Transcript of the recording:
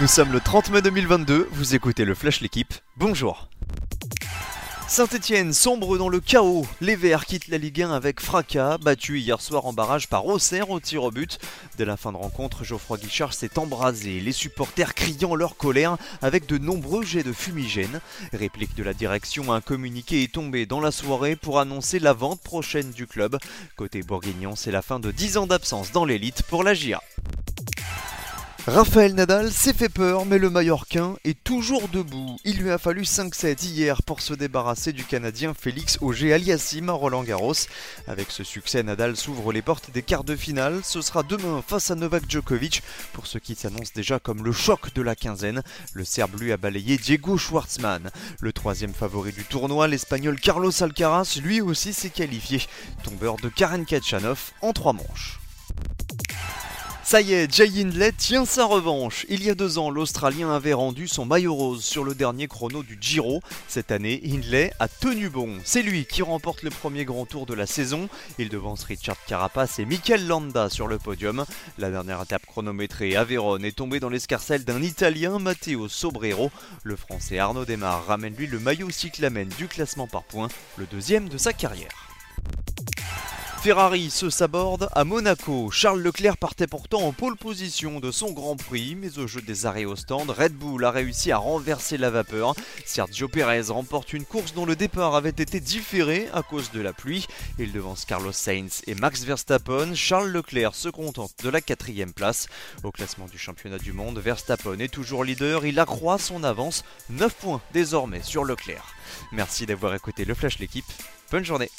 Nous sommes le 30 mai 2022, vous écoutez le Flash L'équipe, bonjour Saint-Etienne sombre dans le chaos. Les Verts quittent la Ligue 1 avec fracas, battu hier soir en barrage par Auxerre au tir au but. Dès la fin de rencontre, Geoffroy Guichard s'est embrasé, les supporters criant leur colère avec de nombreux jets de fumigène. Réplique de la direction, un communiqué est tombé dans la soirée pour annoncer la vente prochaine du club. Côté bourguignon, c'est la fin de 10 ans d'absence dans l'élite pour la GIA. Raphaël Nadal s'est fait peur, mais le Mallorquin est toujours debout. Il lui a fallu 5-7 hier pour se débarrasser du Canadien Félix Auger aliassime à Roland Garros. Avec ce succès, Nadal s'ouvre les portes des quarts de finale. Ce sera demain face à Novak Djokovic pour ce qui s'annonce déjà comme le choc de la quinzaine. Le Serbe lui a balayé Diego Schwartzmann. Le troisième favori du tournoi, l'Espagnol Carlos Alcaraz, lui aussi s'est qualifié. Tombeur de Karen Kachanov en trois manches. Ça y est, Jay Hindley tient sa revanche. Il y a deux ans, l'Australien avait rendu son maillot rose sur le dernier chrono du Giro. Cette année, Hindley a tenu bon. C'est lui qui remporte le premier grand tour de la saison. Il devance Richard Carapace et Mikel Landa sur le podium. La dernière étape chronométrée à est tombée dans l'escarcelle d'un Italien, Matteo Sobrero. Le Français Arnaud Desmar ramène lui le maillot cyclamen du classement par points, le deuxième de sa carrière. Ferrari se saborde à Monaco. Charles Leclerc partait pourtant en pole position de son Grand Prix, mais au jeu des arrêts au stand, Red Bull a réussi à renverser la vapeur. Sergio Perez remporte une course dont le départ avait été différé à cause de la pluie. Il devance Carlos Sainz et Max Verstappen. Charles Leclerc se contente de la quatrième place. Au classement du championnat du monde, Verstappen est toujours leader. Il accroît son avance, 9 points désormais sur Leclerc. Merci d'avoir écouté le Flash l'équipe. Bonne journée